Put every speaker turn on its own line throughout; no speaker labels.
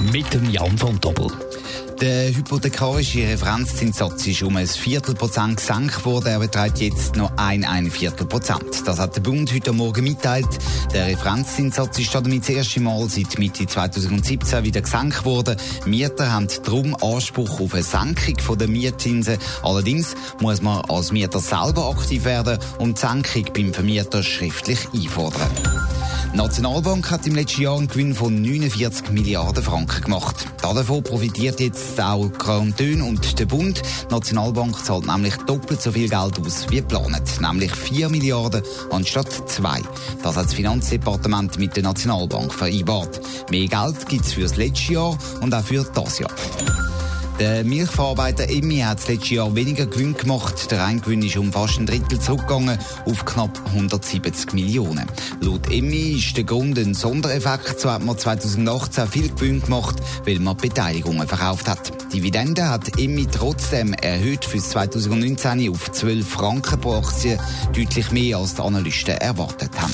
Mit dem Jan von Doppel.
Der hypothekarische Referenzzinssatz ist um ein Viertelprozent gesenkt worden. Er beträgt jetzt noch ein, ein Viertelprozent. Das hat der Bund heute Morgen mitteilt. Der Referenzzinssatz ist damit das erste Mal seit Mitte 2017 wieder gesenkt worden. Mieter haben darum Anspruch auf eine Senkung der Mietzinsen. Allerdings muss man als Mieter selber aktiv werden und die Senkung beim Vermieter schriftlich einfordern. Die Nationalbank hat im letzten Jahr einen Gewinn von 49 Milliarden Franken gemacht. Davon profitiert jetzt auch Kanton und der Bund. Die Nationalbank zahlt nämlich doppelt so viel Geld aus wie geplant, nämlich 4 Milliarden anstatt 2. Das hat das Finanzdepartement mit der Nationalbank vereinbart. Mehr Geld gibt es für das letzte Jahr und auch für das Jahr. Der Milchverarbeiter Emmi hat das letzte Jahr weniger Gewinn gemacht. Der Reingewinn ist um fast ein Drittel zurückgegangen auf knapp 170 Millionen. Laut Emmi ist der Grund ein Sondereffekt. So hat man 2018 viel Gewinn gemacht, weil man Beteiligungen verkauft hat. Die Dividende hat Emmi trotzdem erhöht für 2019 auf 12 Franken pro Aktie, deutlich mehr als die Analysten erwartet haben.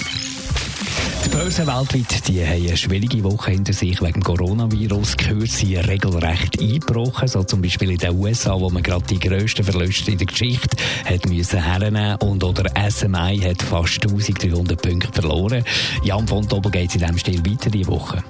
Die Börsen weltweit die haben eine schwierige Woche hinter sich wegen Coronavirus. Gehört sie regelrecht eingebrochen, so zum Beispiel in den USA, wo man gerade die grössten Verluste in der Geschichte hat müssen hernehmen und oder SMI hat fast 1300 Punkte verloren. Jan von Tobel geht in diesem Stil weiter diese Woche.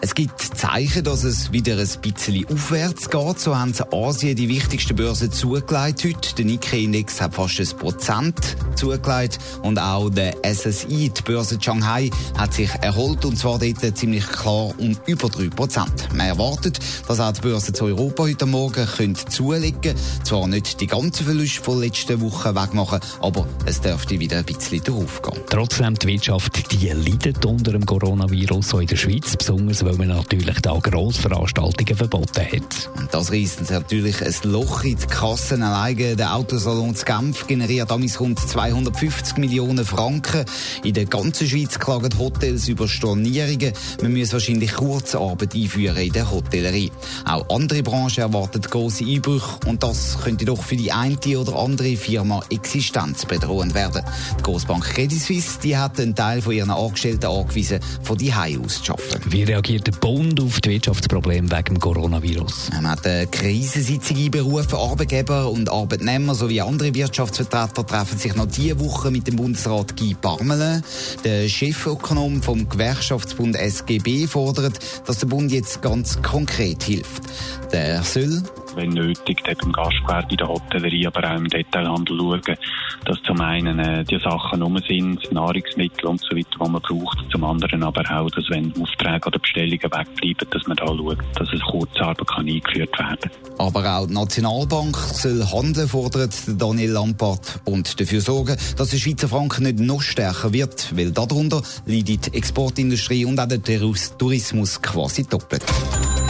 Es gibt Zeichen, dass es wieder ein bisschen aufwärts geht. So haben Asien die wichtigsten Börsen zugelegt heute. Der Nikkei-Index hat fast ein Prozent zugelegt und auch der SSI, die Börse Shanghai, hat sich erholt und zwar dort ziemlich klar um über drei Prozent. Man erwartet, dass auch die Börse zu Europa heute Morgen können zulegen Zwar nicht die ganzen Verluste von letzten Wochen wegmachen, aber es dürfte wieder ein bisschen drauf gehen.
Trotzdem, die Wirtschaft die leidet unter dem Coronavirus, so in der Schweiz besonders weil man natürlich da Grossveranstaltungen verboten hat.
Und das reißt natürlich ein Loch in die Kassen. Alleine der Autosalon zu Genf generiert damals rund 250 Millionen Franken. In der ganzen Schweiz klagen Hotels über Stornierungen. Man muss wahrscheinlich Kurzarbeit einführen in der Hotellerie. Auch andere Branchen erwarten große Einbrüche und das könnte doch für die eine oder andere Firma existenzbedrohend werden. Die Grossbank Credit Suisse die hat einen Teil von ihren Angestellten angewiesen, von die aus zu arbeiten.
Wie reagiert reagiert der Bund auf die Wirtschaftsprobleme wegen dem Coronavirus?
Man hat eine Krisensitzung einberufen. Arbeitgeber und Arbeitnehmer sowie andere Wirtschaftsvertreter treffen sich noch diese Woche mit dem Bundesrat Guy Parmelin. Der Chefökonom vom Gewerkschaftsbund SGB fordert, dass der Bund jetzt ganz konkret hilft. Der soll
wenn nötig, eben im Gastgewerbe, in der Hotellerie, aber auch im Detailhandel schauen, dass zum einen äh, die Sachen rum sind, Nahrungsmittel und so weiter, die man braucht, zum anderen aber auch, dass wenn Aufträge oder Bestellungen wegbleiben, dass man da schaut, dass es Kurzarbeit kann eingeführt werden
Aber auch die Nationalbank soll handeln, fordert Daniel Lampard, und dafür sorgen, dass der Schweizer Franken nicht noch stärker wird, weil darunter leidet die Exportindustrie und auch der Tourismus quasi doppelt.